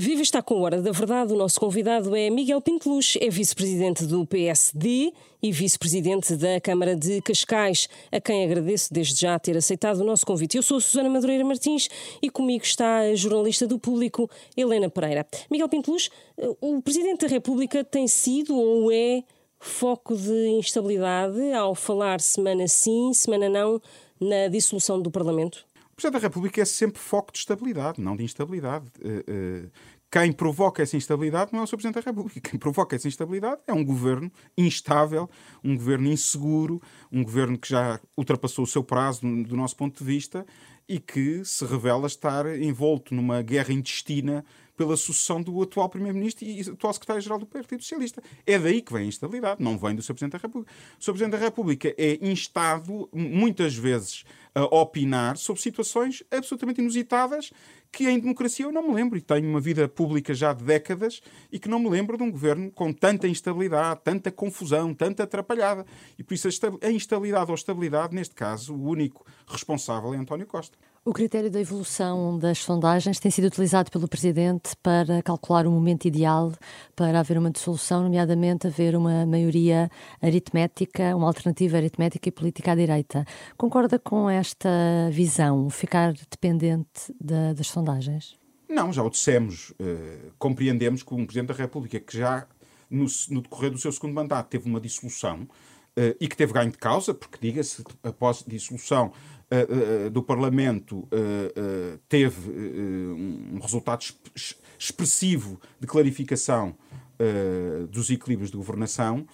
Viva está com Hora da Verdade. O nosso convidado é Miguel Pinteluz, é vice-presidente do PSD e vice-presidente da Câmara de Cascais, a quem agradeço desde já ter aceitado o nosso convite. Eu sou Susana Madureira Martins e comigo está a jornalista do Público, Helena Pereira. Miguel Pinteluz, o Presidente da República tem sido ou é foco de instabilidade ao falar semana sim, semana não na dissolução do Parlamento? Presidente da República é sempre foco de estabilidade, não de instabilidade. Eh, eh, quem provoca essa instabilidade não é o Sr. Presidente da República. Quem provoca essa instabilidade é um governo instável, um governo inseguro, um governo que já ultrapassou o seu prazo, do nosso ponto de vista, e que se revela estar envolto numa guerra intestina pela sucessão do atual Primeiro-Ministro e atual Secretário-Geral do Partido Socialista. É daí que vem a instabilidade, não vem do Sr. Presidente da República. O Sr. Presidente da República é instado, muitas vezes, a opinar sobre situações absolutamente inusitadas que em democracia eu não me lembro e tenho uma vida pública já de décadas e que não me lembro de um governo com tanta instabilidade, tanta confusão, tanta atrapalhada. E por isso a instabilidade ou estabilidade, neste caso, o único responsável é António Costa. O critério da evolução das sondagens tem sido utilizado pelo Presidente para calcular o momento ideal para haver uma dissolução, nomeadamente haver uma maioria aritmética, uma alternativa aritmética e política à direita. Concorda com esta visão, ficar dependente da, das sondagens? Não, já o dissemos. Uh, compreendemos que um Presidente da República que já no, no decorrer do seu segundo mandato teve uma dissolução uh, e que teve ganho de causa, porque, diga-se, após dissolução uh, do Parlamento teve um resultado expressivo de clarificação dos equilíbrios de governação,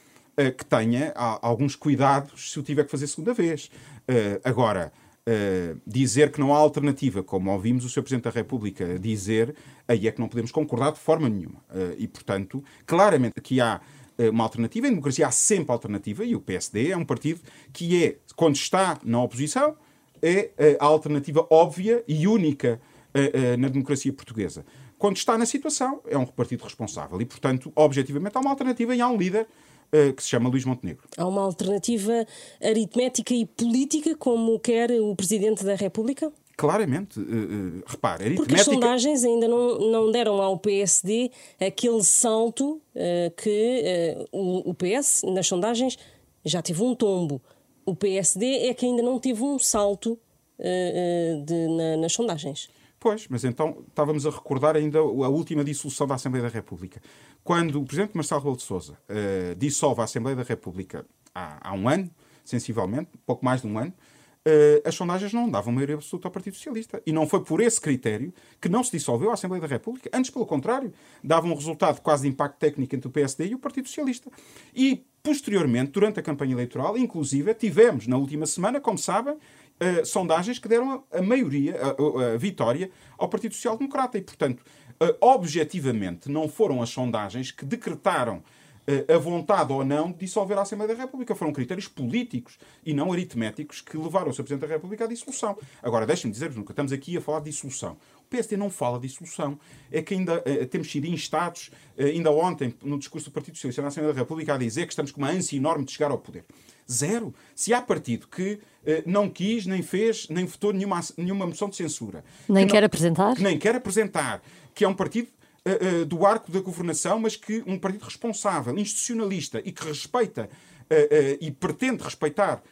que tenha alguns cuidados se o tiver que fazer segunda vez. agora, Uh, dizer que não há alternativa, como ouvimos o Sr. Presidente da República dizer, aí é que não podemos concordar de forma nenhuma. Uh, e, portanto, claramente que há uma alternativa. Em democracia há sempre alternativa e o PSD é um partido que é, quando está na oposição, é a alternativa óbvia e única na democracia portuguesa. Quando está na situação, é um partido responsável e, portanto, objetivamente, há uma alternativa e há um líder eh, que se chama Luís Montenegro. Há uma alternativa aritmética e política, como quer o Presidente da República? Claramente, uh, uh, repare, aritmética... Porque as sondagens ainda não, não deram ao PSD aquele salto uh, que o, o PS, nas sondagens, já teve um tombo. O PSD é que ainda não teve um salto de, na, nas sondagens. Pois, mas então estávamos a recordar ainda a última dissolução da Assembleia da República. Quando o Presidente Marcelo Rebelo de Sousa uh, dissolve a Assembleia da República há, há, um ano, sensivelmente, pouco mais de um ano, uh, as sondagens não davam maioria absoluta ao Partido Socialista. E não foi por esse critério que não se dissolveu a Assembleia da República. Antes, pelo contrário, dava um resultado quase de impacto técnico entre o PSD e o Partido Socialista. E, posteriormente, durante a campanha eleitoral, inclusive, tivemos, na última semana, como sabem, uh, sondagens que deram a, maioria, a, a, vitória ao Partido Social Democrata. E, portanto, uh, objetivamente, não foram as sondagens que decretaram a vontade ou não de dissolver a Assembleia da República. Foram critérios políticos e não aritméticos que levaram o Sr. Presidente da República à dissolução. Agora, deixem-me dizer-vos, nunca estamos aqui a falar de dissolução. O PSD não fala de dissolução. É que ainda uh, temos sido instados, uh, ainda ontem, no discurso do Partido Socialista na Assembleia da República, a dizer que estamos com uma ânsia enorme de chegar ao poder. Zero. Se há partido que eh, não quis, nem fez, nem votou nenhuma, nenhuma moção de censura. Nem que quer não, apresentar? Nem quer apresentar. Que é um partido uh, uh, do arco da governação, mas que um partido responsável, institucionalista e que respeita uh, e pretende respeitar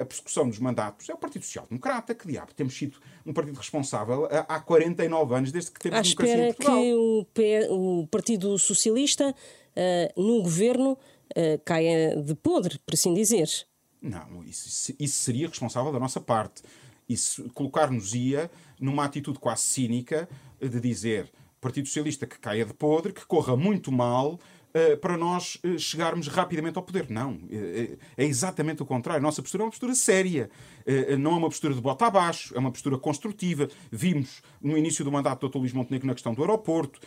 a persecução dos mandatos é o Partido Social Democrata, que diabo, temos sido um partido responsável há 49 anos desde que temos à democracia em Portugal. que o, P... o Partido Socialista uh, no governo uh, caia de podre, por assim dizer. Não, isso, isso seria responsável da nossa parte. Isso colocar-nos-ia numa atitude quase cínica de dizer Partido Socialista que caia de podre, que corra muito mal, uh, para nós uh, chegarmos rapidamente ao poder. Não. Uh, é exatamente o contrário. A nossa postura é uma postura séria. não é uma postura de bota abaixo, é uma postura construtiva. Vimos no início do mandato do Dr. Luís Montenegro na questão do aeroporto.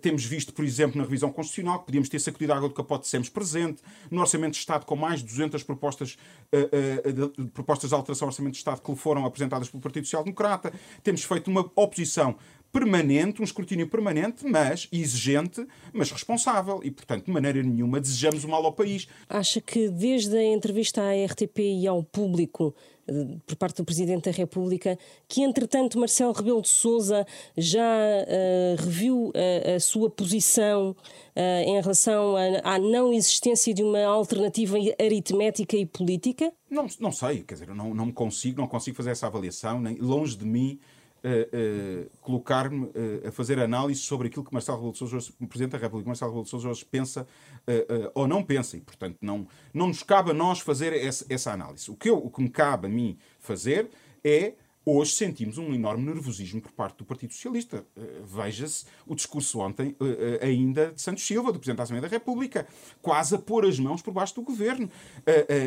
temos visto, por exemplo, na revisão constitucional, que podíamos ter sacudido a água do capote sempre presente. No Orçamento de Estado, com mais de 200 propostas, propostas de alteração ao Orçamento de Estado que foram apresentadas pelo Partido Social Democrata. Temos feito uma oposição permanente, um escrutínio permanente, mas exigente, mas responsável. E, portanto, de maneira nenhuma desejamos o mal ao país. Acha que desde a entrevista à RTP e ao público por parte do Presidente da República, que entretanto Marcelo Rebelo de Sousa já uh, reviu a sua posição uh, em relação à não existência de uma alternativa aritmética e política? Não, não sei, quer dizer, não, não consigo, não consigo fazer essa avaliação, nem longe de mim uh, colocar-me a fazer análise sobre aquilo que Marcelo Rebelo de Sousa, o Presidente da República, Marcelo Rebelo de Sousa hoje pensa ou não pensa. E, portanto, não, não nos cabe a nós fazer essa, essa análise. O que, eu, o que me cabe a mim fazer é Hoje sentimos um enorme nervosismo por parte do Partido Socialista. Uh, Veja-se o discurso ontem, uh, uh, ainda de Santos Silva, do Presidente da Assembleia da República, quase a pôr as mãos por baixo do governo.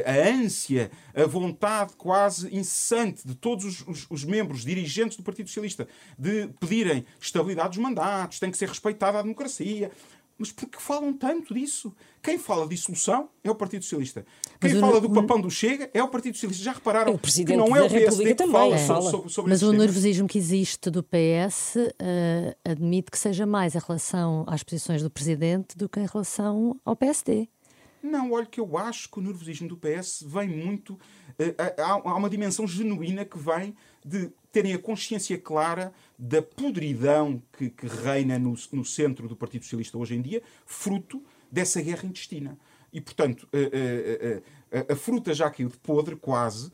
a ânsia, a vontade quase incessante de todos os, os, os, membros, dirigentes do Partido Socialista, de pedirem estabilidade dos mandatos, tem que ser respeitada a democracia. Mas por que falam tanto disso? Quem fala de dissolução é o Partido Socialista. Quem Mas fala o... do papão do Chega é o Partido Socialista. Já repararam o que não é o PSD que fala, fala. Sobre, sobre Mas o nervosismo que existe do PS uh, eh, admite que seja mais em relação às posições do Presidente do que em relação ao PSD. Não, olha que eu acho que o nervosismo do PS vem muito. Uh, há, há uma dimensão genuína que vem de terem a consciência clara da podridão que, que reina no, no, centro do Partido Socialista hoje em dia, fruto dessa guerra intestina. E, portanto, a, a, a, a fruta já caiu de podre, quase,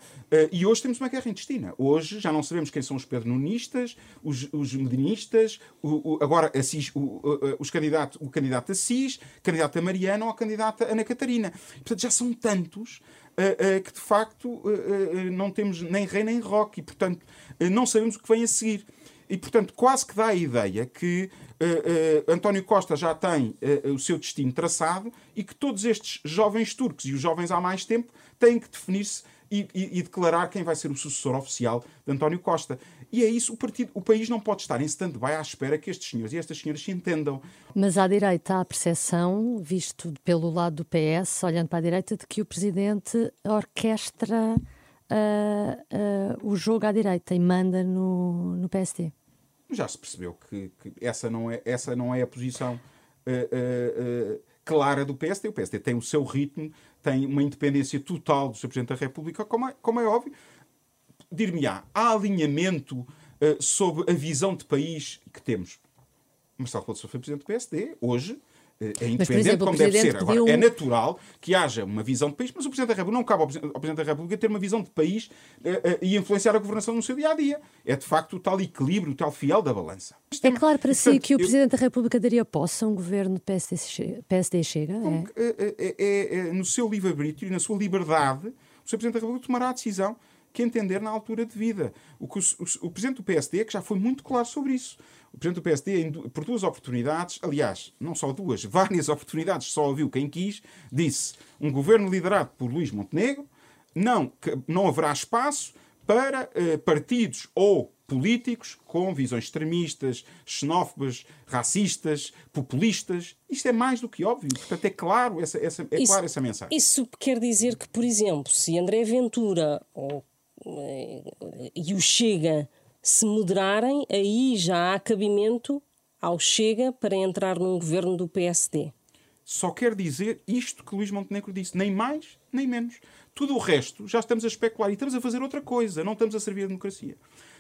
e hoje temos uma guerra intestina. Hoje já não sabemos quem são os pedronistas, os, os medinistas, o, o, agora Assis, o, os candidatos, o candidato Assis, candidato a Mariana ou a candidata Ana Catarina. Portanto, já são tantos uh, uh, que de facto uh, não temos nem rei nem rock e, portanto, não sabemos o que vem a seguir. E, portanto, quase que dá a ideia que António Costa já tem o seu destino traçado e que todos estes jovens turcos e os jovens há mais tempo têm que definir-se e, e, e, declarar quem vai ser o sucessor oficial de António Costa. E é isso, o, partido, o país não pode estar em stand-by à espera que estes senhores e estas senhoras se entendam. Mas à direita há a percepção, visto pelo lado do PS, olhando para a direita, de que o Presidente orquestra uh, uh, o jogo à direita e manda no, no PSD. Já se percebeu que, que, essa, não é, essa não é a posição uh, clara do PSD. O PSD tem o seu ritmo, tem uma independência total do Sr. Presidente da República, como é, como é óbvio. Dir-me-á, há alinhamento uh, sobre a visão de país que temos. Marcelo Rebelo foi Presidente do PSD, hoje eh, é independente mas, exemplo, como deve ser. Agora, é natural que haja uma visão de país, mas o Presidente da República não cabe ao Presidente da República ter uma visão de país uh, uh, e influenciar a governação no seu dia a dia. É de facto o tal equilíbrio, o tal fiel da balança. É claro para si que o Presidente eu... da República daria posse a um governo PSD, PSD chega? É? É, é, é, no seu livre-arbítrio e na sua liberdade, o Sr. Presidente da República tomará a decisão que entender na altura de vida. O, que o, o, o Presidente do PSD é que já foi muito claro sobre isso. O Presidente do PSD, por duas oportunidades, aliás, não só duas, várias oportunidades, só ouviu quem quis, disse um governo liderado por Luís Montenegro, não, não haverá espaço para eh, partidos ou políticos com visões extremistas, xenófobas, racistas, populistas. Isto é mais do que óbvio. Portanto, é claro essa, essa, é isso, clara essa mensagem. Isso quer dizer que, por exemplo, se André Ventura ou, e o Chega se moderarem, aí já há cabimento ao Chega para entrar num governo do PSD. Só quer dizer isto que Luís Montenegro disse, nem mais nem menos. Tudo o resto já estamos a especular e estamos a fazer outra coisa, não estamos a servir a democracia.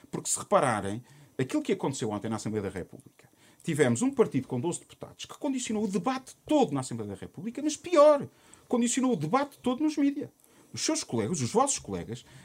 Porque se repararem, aquilo que aconteceu ontem na Assembleia da República, tivemos um partido com 12 deputados que condicionou o debate todo na Assembleia da República, mas pior, condicionou o debate todo nos mídias. Os seus colegas, os vossos colegas, eh, eh,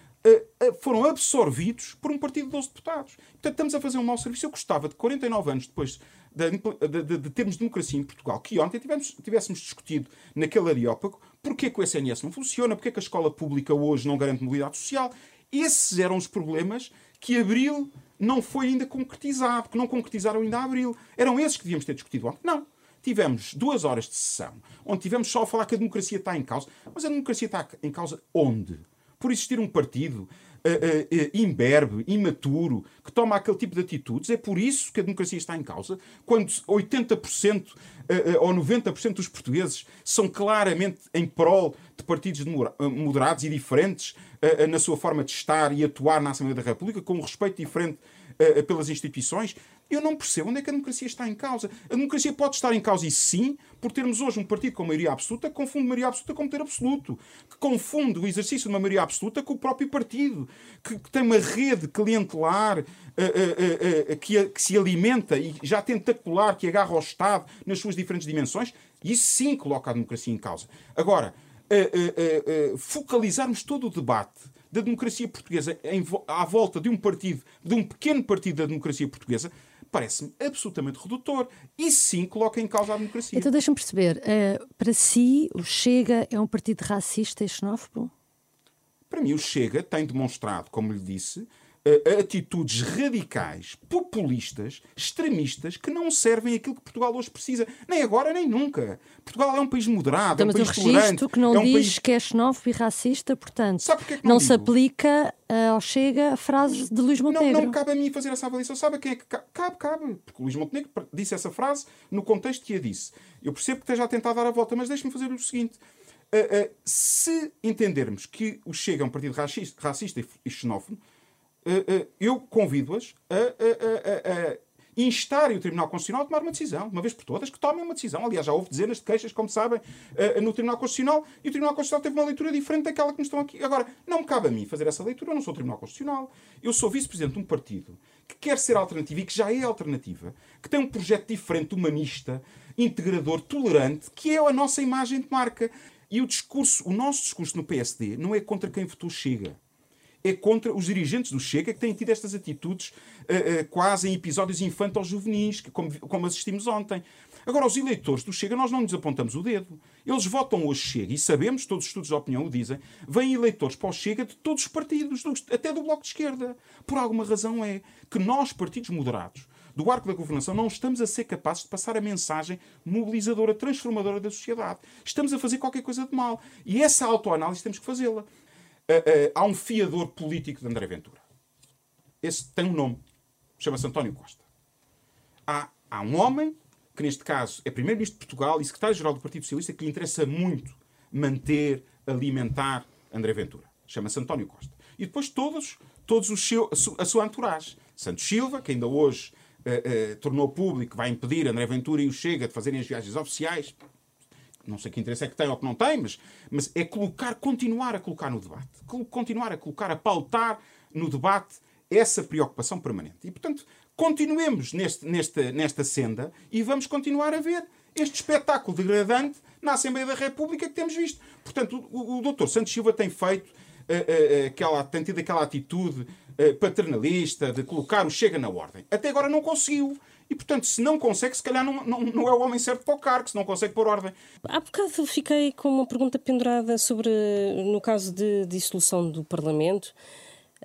foram absorvidos por um partido de 12 deputados. Portanto, estamos a fazer um mau serviço. Eu gostava de 49 anos depois de, de, de, termos democracia em Portugal, que ontem tivemos, tivéssemos discutido naquele areópago porquê que o SNS não funciona, porquê que a escola pública hoje não garante mobilidade social. Esses eram os problemas que Abril não foi ainda concretizado, que não concretizaram ainda Abril. Eram esses que devíamos ter discutido ontem. Não. Tivemos duas horas de sessão, onde tivemos só a falar que a democracia está em causa. Mas a democracia está em causa onde? Por existir um partido uh, uh, imberbe, imaturo, que toma aquele tipo de atitudes. É por isso que a democracia está em causa. Quando 80% uh, ou 90% dos portugueses são claramente em prol de partidos moderados e diferentes na sua forma de estar e atuar na Assembleia da República, com um respeito diferente pelas instituições. Eu não percebo onde é que a democracia está em causa. A democracia pode estar em causa, e sim, por termos hoje um partido com maioria absoluta que confunde maioria absoluta com poder absoluto, que confunde o exercício de uma maioria absoluta com o próprio partido, que, que tem uma rede clientelar uh, uh, uh, que, que, se alimenta e já tentacular, que agarra ao Estado nas suas diferentes dimensões. Isso sim coloca a democracia em causa. Agora, focalizarmos todo o debate da democracia portuguesa em, à volta de um partido, de um pequeno partido da democracia portuguesa, parece-me absolutamente redutor. E sim coloca em causa a democracia. Então deixa-me perceber, uh, para si o Chega é um partido racista e xenófobo? Para mim o Chega tem demonstrado, como lhe disse, uh, atitudes radicais, populistas, extremistas, que não servem aquilo que Portugal hoje precisa. Nem agora, nem nunca. Portugal é um país moderado, então, é um país tolerante. que não é um diz país... que é xenófobo e racista, portanto, é não, não se aplica uh, ao Chega a frase de Luís Montenegro. Não, não cabe a mim fazer essa avaliação. Sabe quem é que cabe? Cabe, cabe. Porque Luís Montenegro disse essa frase no contexto que a disse. Eu percebo que esteja a tentar dar a volta, mas deixe-me fazer o seguinte. Uh, uh, se entendermos que o Chega é um partido racista, racista e xenófobo, eh, eh, eu convido-as a, a, a, a instarem o Tribunal Constitucional a tomar uma decisão, uma vez por todas, que tomem uma decisão. Aliás, já houve dezenas de queixas, como sabem, eh, no Tribunal Constitucional, e o Tribunal Constitucional teve uma leitura diferente daquela que nos estão aqui. Agora, não cabe a mim fazer essa leitura, eu não sou Tribunal Constitucional. Eu sou vice-presidente de um partido que quer ser alternativo e que já é alternativa, que tem um projeto diferente, humanista, integrador, tolerante, que é a nossa imagem de marca. E o discurso, o nosso discurso no PSD não é contra quem votou Chega é contra os dirigentes do Chega que têm tido estas atitudes uh, uh, quase em episódios infantos-juvenis, como, como assistimos ontem. Agora, os eleitores do Chega, nós não nos apontamos o dedo. Eles votam hoje Chega, e sabemos, todos os estudos de opinião o dizem, vêm eleitores para o Chega de todos os partidos, até do Bloco de Esquerda. Por alguma razão é que nós, partidos moderados, do arco da governação, não estamos a ser capazes de passar a mensagem mobilizadora, transformadora da sociedade. Estamos a fazer qualquer coisa de mal. E essa autoanálise temos que fazê-la. Eh, eh, há um fiador político de André Ventura. Esse tem um nome. Chama-se António Costa. Há, há um homem, que neste caso é Primeiro-Ministro de Portugal e Secretário-Geral do Partido Socialista, que lhe interessa muito manter, alimentar André Ventura. Chama-se António Costa. E depois todos, todos os seu, a sua entourage. Santos Silva, que ainda hoje uh, uh, tornou público, vai impedir André Ventura e o Chega de fazerem as viagens oficiais não sei que interesse é que tem ou que não tem, mas, mas é colocar, continuar a colocar no debate, continuar a colocar, a pautar no debate essa preocupação permanente. E, portanto, continuemos neste, nesta, nesta senda e vamos continuar a ver este espetáculo degradante na Assembleia da República que temos visto. Portanto, o, o Santos Silva tem feito uh, uh, aquela, tem tido aquela atitude uh, paternalista de colocar o Chega na ordem. Até agora não conseguiu. E, portanto, se não consegue, se calhar não, não, não é o homem certo para o cargo, se não consegue pôr ordem. Há bocado fiquei com uma pergunta pendurada sobre, no caso de dissolução do Parlamento,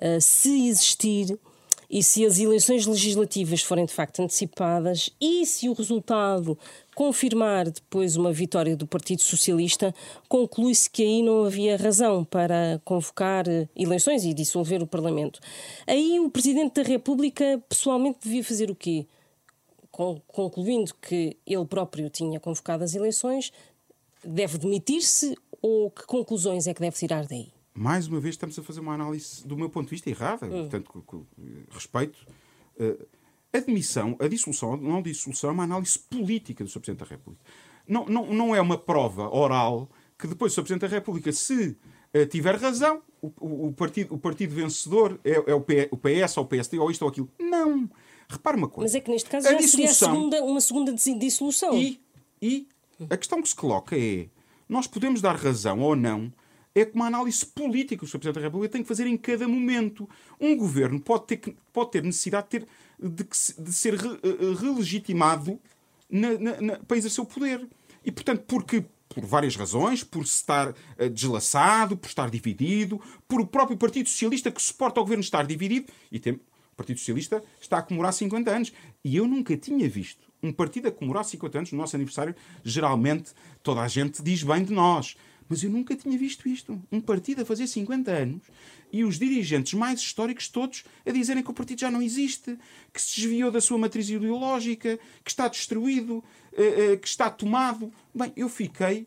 uh, se existir e se as eleições legislativas forem de facto antecipadas e se o resultado confirmar depois uma vitória do Partido Socialista, conclui-se que aí não havia razão para convocar eleições e dissolver o Parlamento. Aí o Presidente da República pessoalmente devia fazer o quê? Concluindo que ele próprio tinha convocado as eleições, deve demitir-se ou que conclusões é que deve tirar daí? Mais uma vez estamos a fazer uma análise, do meu ponto de vista, errada. Hum. Portanto, respeito. Uh, a demissão, a dissolução, a não dissolução, é uma análise política do Sr. Presidente da República. Não, não, não é uma prova oral que depois o Sr. Presidente da República, se uh, tiver razão, o, o, o, partido, o partido vencedor é, é o, PS ou o PSD ou isto ou aquilo. Não. Repare uma coisa. Mas é que neste caso a já seria a segunda, uma segunda dissolução. E, e a questão que se coloca é: nós podemos dar razão ou não é que uma análise política que o Sr. Presidente da República tem que fazer em cada momento. Um governo pode ter, pode ter necessidade de, ter, de, de ser re, uh, relegitimado na, na, na, para exercer o poder. E, portanto, porque por várias razões, por estar uh, deslaçado, por estar dividido, por o próprio Partido Socialista que suporta o governo estar dividido, e tem, o Partido Socialista está a comemorar 50 anos. E eu nunca tinha visto um partido a comemorar 50 anos no nosso aniversário. Geralmente toda a gente diz bem de nós. Mas eu nunca tinha visto isto. Um partido a fazer 50 anos e os dirigentes mais históricos todos a dizerem que o partido já não existe, que se desviou da sua matriz ideológica, que está destruído, eh, eh, que está tomado. Bem, eu fiquei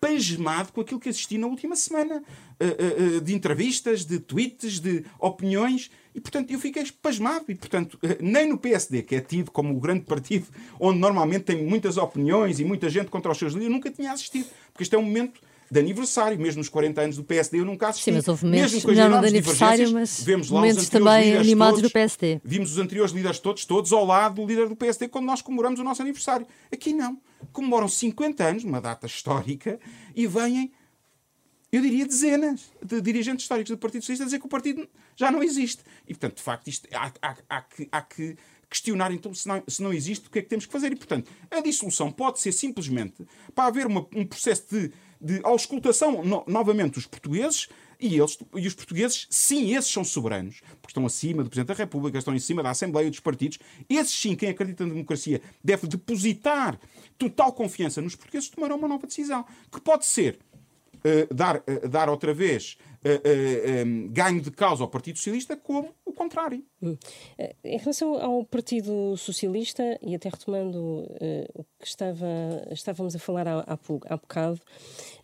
pasmado com aquilo que assisti na última semana. Eh, de entrevistas, de tweets, de opiniões E, portanto, eu fiquei espasmado. E, portanto, eh, nem no PSD, que é tido como o grande partido onde normalmente tem muitas opiniões e muita gente contra os seus líderes, eu nunca tinha assistido. Porque este é um momento de aniversário, mesmo nos 40 anos do PSD, eu nunca assisti. Sim, mas houve mesmo com as não, de aniversário, mas vemos lá momentos também animados todos, do PSD. Vimos os anteriores líderes todos, todos ao lado do líder do PSD quando nós comemoramos o nosso aniversário. Aqui não. Comemoram 50 anos, uma data histórica, e vêm eu diria dezenas de dirigentes históricos do Partido Socialista a dizer que o partido já não existe. E, portanto, de facto, isto, há, há, há, que, há que questionar, então, se não, se não existe, o que é que temos que fazer. E, portanto, a dissolução pode ser simplesmente para haver uma, um processo de, de auscultação no, novamente dos portugueses e, eles, e os portugueses, sim, esses são soberanos, porque estão acima do Presidente da República, estão em cima da Assembleia dos partidos. Esses, sim, quem acredita na democracia, deve depositar total confiança nos portugueses, tomarão uma nova decisão, que pode ser dar, uh, dar outra vez um, ganho de causa ao Partido Socialista, como o contrário. Hum. Em relação ao Partido Socialista, e até retomando o que estava, estávamos a falar há, há, bocado,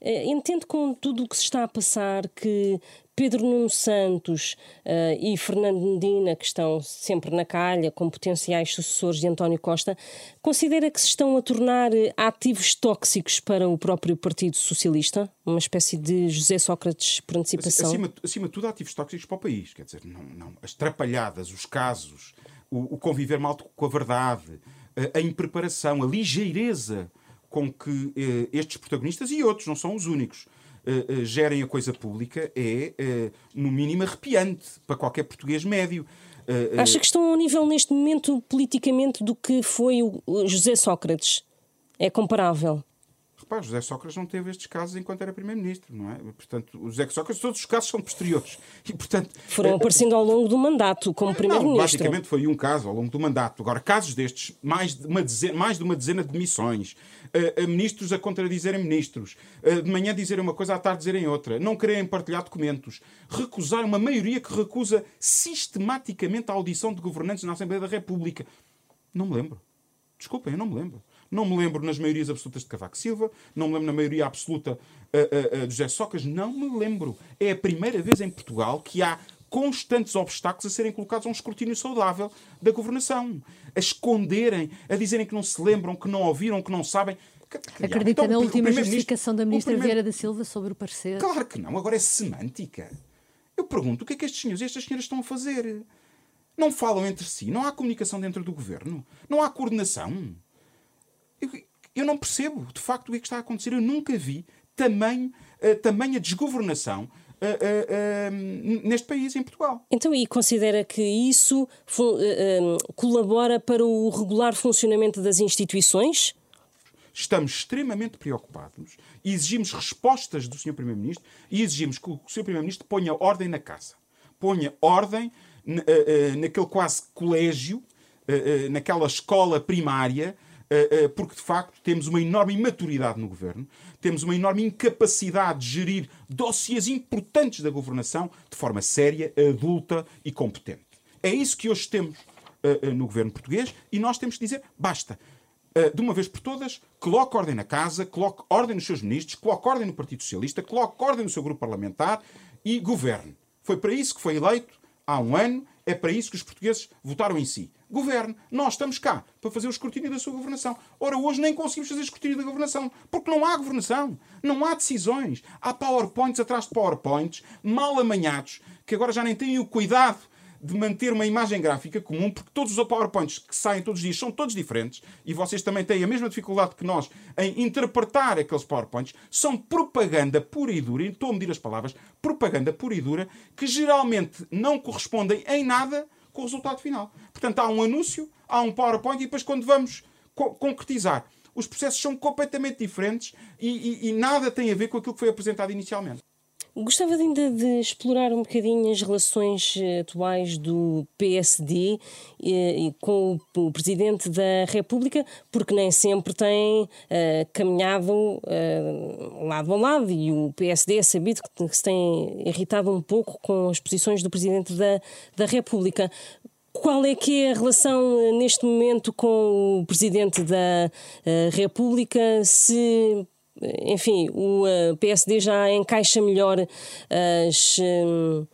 entendo com tudo o que se está a passar que Pedro Nuno Santos uh, e Fernando Medina, que estão sempre na calha como potenciais sucessores de António Costa, considera que se estão a tornar ativos tóxicos para o próprio Partido Socialista? Uma espécie de José Sócrates por antecipação? Acima, acima de tudo, ativos tóxicos para o país. Quer dizer, não, não. as trapalhadas, os casos, o, o conviver mal com a verdade, a, a impreparação, a ligeireza com que eh, estes protagonistas e outros, não são os únicos, uh, gerem a coisa pública é, no mínimo, arrepiante para qualquer português médio. Acha que estão ao nível, neste momento, politicamente, do que foi o José Sócrates? É comparável? José Sócrates não teve estes casos enquanto era Primeiro-Ministro, não é? Portanto, o José Sócrates, todos os casos são posteriores. E, portanto, Foram é, aparecendo ao longo do mandato como Primeiro-Ministro. Basicamente foi um caso ao longo do mandato. Agora, casos destes, mais de uma dezena, mais de, uma dezena de demissões, uh, uh, ministros a contradizerem ministros, de manhã dizerem uma coisa, à tarde dizerem outra, não quererem partilhar documentos, recusar uma maioria que recusa sistematicamente a audição de governantes na Assembleia da República. Não me lembro. Desculpem, eu não me lembro. Não me lembro nas maiorias absolutas de Cavaco Silva, não me lembro na maioria absoluta uh, uh, de José Socas, não me lembro. É a primeira vez em Portugal que há constantes obstáculos a serem colocados a um escrutínio saudável da governação. A esconderem, a dizerem que não se lembram, que não ouviram, que não sabem. Acredita então, na última justificação da ministra primeiro... Vieira da Silva sobre o parecer? Claro que não, agora é semântica. Eu pergunto o que é que estes senhores e estas senhoras estão a fazer? Não falam entre si, não há comunicação dentro do governo, não há coordenação. Eu, eu não percebo, de facto, o que é que está a acontecer. Eu nunca vi tamanho, uh, tamanha desgovernação Uh, uh, uh, neste país, em Portugal. Então, e considera que isso colabora para o regular funcionamento das instituições? Estamos extremamente preocupados e exigimos respostas do Sr. Primeiro-Ministro e exigimos que o Sr. Primeiro-Ministro ponha ordem na casa. Ponha ordem naquele quase colégio, naquela escola primária porque de facto temos uma enorme imaturidade no governo, temos uma enorme incapacidade de gerir dossiês importantes da governação de forma séria, adulta e competente. É isso que hoje temos eh, no governo português e nós temos que dizer basta. De uma vez por todas, coloque ordem na casa, coloque ordem nos seus ministros, coloque ordem no Partido Socialista, coloque ordem no seu grupo parlamentar e governe. Foi para isso que foi eleito há um ano, é para isso que os portugueses votaram em si governe. Nós estamos cá para fazer o escrutínio da sua governação. Ora, hoje nem conseguimos fazer escrutínio da governação, porque não há governação, não há decisões. Há PowerPoints atrás de PowerPoints, mal amanhados, que agora já nem têm o cuidado de manter uma imagem gráfica comum, porque todos os PowerPoints que saem todos os dias são todos diferentes e vocês também têm a mesma dificuldade que nós em interpretar aqueles PowerPoints, são propaganda pura e dura, e estou a medir as palavras, propaganda pura e dura, que geralmente não correspondem em nada com o resultado final. Portanto, há um anúncio, há um PowerPoint e depois, quando vamos co concretizar, os processos são completamente diferentes e, e, e nada tem a ver com aquilo que foi apresentado inicialmente. Gostava ainda de explorar um bocadinho as relações eh, atuais do PSD e, e com o, Presidente da República, porque nem sempre tem uh, caminhado lado a lado e o PSD é sabido que, se tem irritado um pouco com as posições do Presidente da, da República. Qual é que é a relação neste momento com o Presidente da República? Se enfim, o eh, PSD já encaixa melhor as, uh,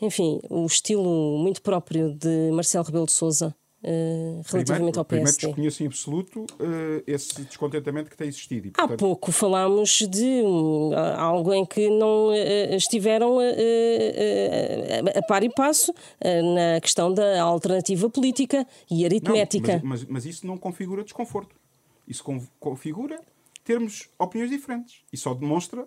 enfim, o estilo muito próprio de Marcelo Rebelo de Sousa Uh, relativamente primeiro, ao PSD. Primeiro desconheço em absoluto uh, esse descontentamento que tem existido. E, portanto... Há pouco falámos de um, algo em que não uh, estiveram a par e passo na questão da alternativa política e aritmética. Não, mas, mas, mas, isso não configura desconforto. Isso configura termos opiniões diferentes. E só demonstra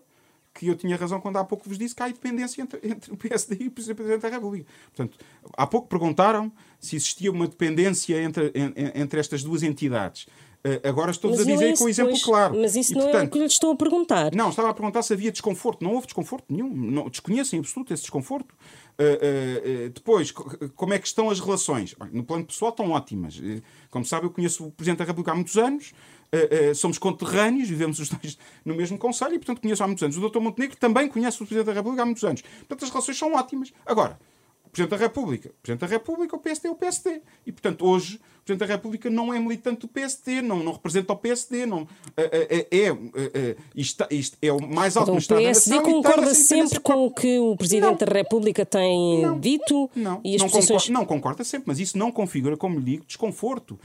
que eu tinha razão quando há pouco vos disse que há dependência entre, entre o PSD e o Presidente da República. Portanto, há pouco perguntaram se existia uma dependência entre, entre estas duas entidades. Uh, agora estou-vos a dizer é com o exemplo pois, claro. Mas isso e, não portanto, é o que lhe estou a perguntar. Não, estava a perguntar se havia desconforto. Não houve desconforto nenhum. Não, desconheço em absoluto esse desconforto. Uh, uh, depois, como é que estão as relações? No plano pessoal estão ótimas. como sabe, eu conheço o Presidente da República há muitos anos. Uh, uh, somos conterrâneos, vivemos os dois no mesmo conselho e, portanto, conheço há muitos anos. O Dr. Montenegro também conhece o Presidente da República há muitos anos. Portanto, as relações são ótimas. Agora, o Presidente da República, o Presidente da República, o PSD é o PSD. E, portanto, hoje, o Presidente da República não é militante do PSD, não, não representa o PSD, não, é, é, é, isto, isto é o mais alto então, O PSD concorda sempre com o que o Presidente não. da República tem não. dito? Não, e as não, posições... concorda, não concorda sempre, mas isso não configura, como lhe digo, desconforto.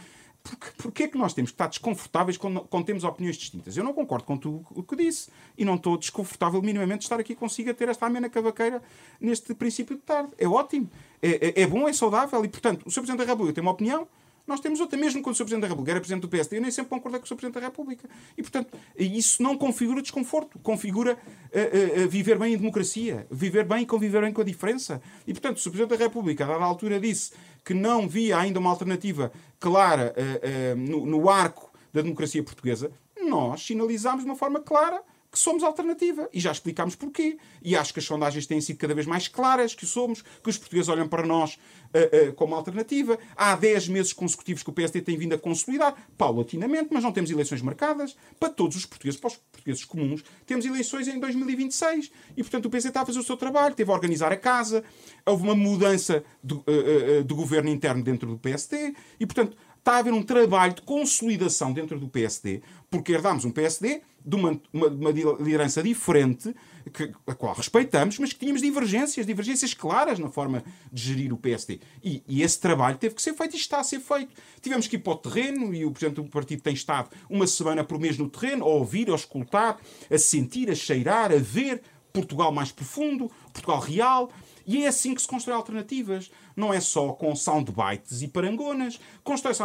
Porque, porque é que nós temos que estar desconfortáveis quando, quando temos opiniões distintas? Eu não concordo com tudo o que disse e não estou desconfortável minimamente de estar aqui consigo a ter esta amena cavaqueira neste princípio de tarde. É ótimo, é, é, é bom, é saudável e, portanto, o Sr. Presidente da República tem uma opinião, nós temos outra, mesmo quando o Sr. Presidente da República era Presidente do PSD, eu nem sempre concordei com o Sr. Presidente da República. E, portanto, isso não configura desconforto, configura uh, uh, viver bem em democracia, viver bem e conviver bem com a diferença. E, portanto, o Sr. Presidente da República, a dada altura, disse que não via ainda uma alternativa clara uh, no, no arco da democracia portuguesa, nós sinalizámos de uma forma clara que somos alternativa. E já explicámos porquê. E acho que as sondagens têm sido cada vez mais claras que somos, que os portugueses olham para nós uh, uh, como alternativa. Há 10 meses consecutivos que o PSD tem vindo a consolidar, paulatinamente, mas não temos eleições marcadas. Para todos os portugueses, para os portugueses comuns, temos eleições em 2026. E, portanto, o PSD está a fazer o seu trabalho, teve a organizar a casa, houve uma mudança do, uh, do governo interno dentro do PSD. E, portanto, está a haver um trabalho de consolidação dentro do PSD, porque herdámos um PSD de uma, uma, uma liderança diferente, que, a qual respeitamos, mas que tínhamos divergências, divergências claras na forma de gerir o PSD. E, e, esse trabalho teve que ser feito e está a ser feito. Tivemos que ir para o terreno e o Presidente do Partido tem estado uma semana por mês no terreno, a ouvir, a escutar, a sentir, a cheirar, a ver Portugal mais profundo, Portugal real. E é assim que se constrói alternativas. Não é só com soundbites e parangonas. Constrói-se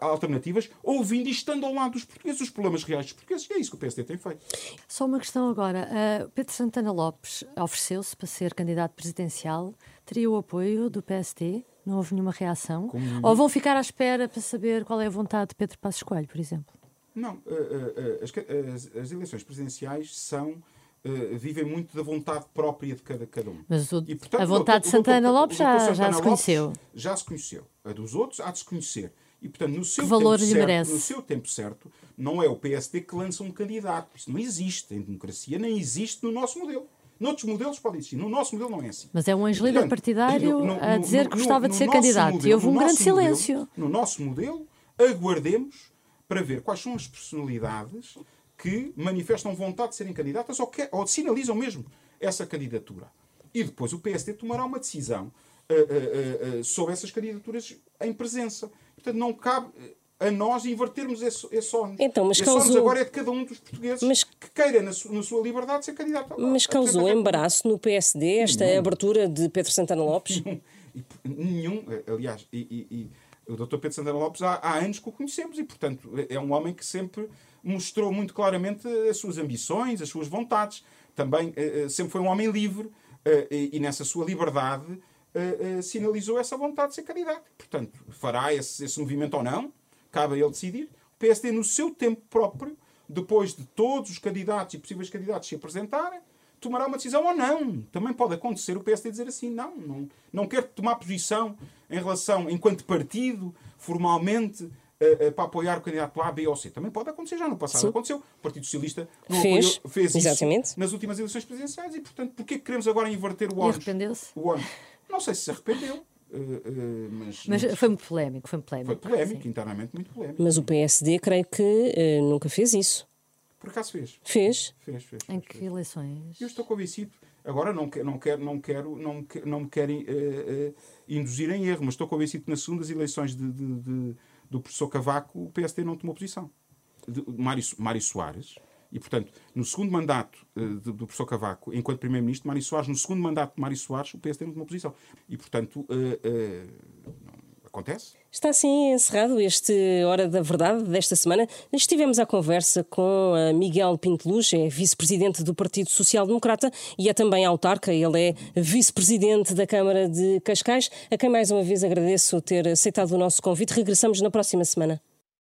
alternativas ouvindo e estando ao lado dos portugueses, os problemas reais dos portugueses. E é isso que o PSD tem feito. Só uma questão agora. Uh, Pedro Santana Lopes ofereceu-se para ser candidato presidencial. Teria o apoio do PSD? Não houve nenhuma reação? Como... Ou vão ficar à espera para saber qual é a vontade de Pedro Passos Coelho, por exemplo? Não. Uh, uh, as, as, as eleições presidenciais são Uh, vivem muito da vontade própria de cada, cada um. Mas o, e, portanto, a vontade de Santana Lopes já, Santana já se conheceu. Lopes já se conheceu. A dos outros há de se conhecer. E, portanto, no seu, tempo certo, no seu tempo certo, não é o PSD que lança um candidato. Isso não existe em democracia, nem existe no nosso modelo. Noutros modelos pode existir. No nosso modelo não é assim. Mas é um ex líder partidário no, no, a dizer no, que gostava de ser candidato. Modelo, e houve um grande silêncio. Modelo, no nosso modelo, aguardemos para ver quais são as personalidades que manifestam vontade de serem candidatas ou, que, ou sinalizam mesmo essa candidatura. E depois o PSD tomará uma decisão uh, uh, uh, sobre essas candidaturas em presença. Portanto, não cabe a nós invertermos esse, esse ónus. Então, mas esse causou... agora é de cada um dos portugueses mas... que queira, na, su, na sua liberdade, ser candidato. Mas causou embaraço no PSD esta abertura de Pedro Santana Lopes? Nenhum. nenhum. Aliás, e, e, e, o Dr. Pedro Santana Lopes há, há anos que o conhecemos e, portanto, é um homem que sempre mostrou muito claramente as suas ambições, as suas vontades. Também uh, sempre foi um homem livre uh, e, nessa sua liberdade sinalizou essa vontade de ser candidato. Portanto, fará esse, esse movimento ou não, cabe a ele decidir. O PSD, no seu tempo próprio, depois de todos os candidatos e possíveis candidatos se apresentarem, tomará uma decisão ou não. Também pode acontecer o PSD dizer assim: não, não, não quero tomar posição em relação, enquanto partido, formalmente, uh, para apoiar o candidato A, B ou C. Também pode acontecer, já no passado Sim. aconteceu. O Partido Socialista não fez, apoiou, fez exatamente. isso nas últimas eleições presidenciais e, portanto, porquê que queremos agora inverter o ônus? arrependeu-se? Não sei se se arrependeu. Uh, uh, mas, mas, foi muito polémico, foi polémico. Foi polémico, internamente muito polémico. Mas o PSD creio que uh, nunca fez isso. Por acaso fez? Fez. Fez, fez. Em que eleições? Eu estou convencido. Agora não quero, não quero, não quero, não, não me querem uh, uh, induzir em erro, mas estou convencido que nas segundas eleições de, de, de, do professor Cavaco o PSD não tomou posição. De, Mário, Mário Soares, e, portanto, no segundo mandato uh, do, do professor Cavaco, enquanto Primeiro-Ministro, Mário Soares, no segundo mandato de Mário Soares, o PSD não tomou posição. E, portanto, acontece. Está assim encerrado este Hora da Verdade desta semana. Estivemos à conversa com Miguel Pinteluz, é vice-presidente do Partido Social Democrata e é também autarca. Ele é vice-presidente da Câmara de Cascais, a quem mais uma vez agradeço ter aceitado o nosso convite. Regressamos na próxima semana.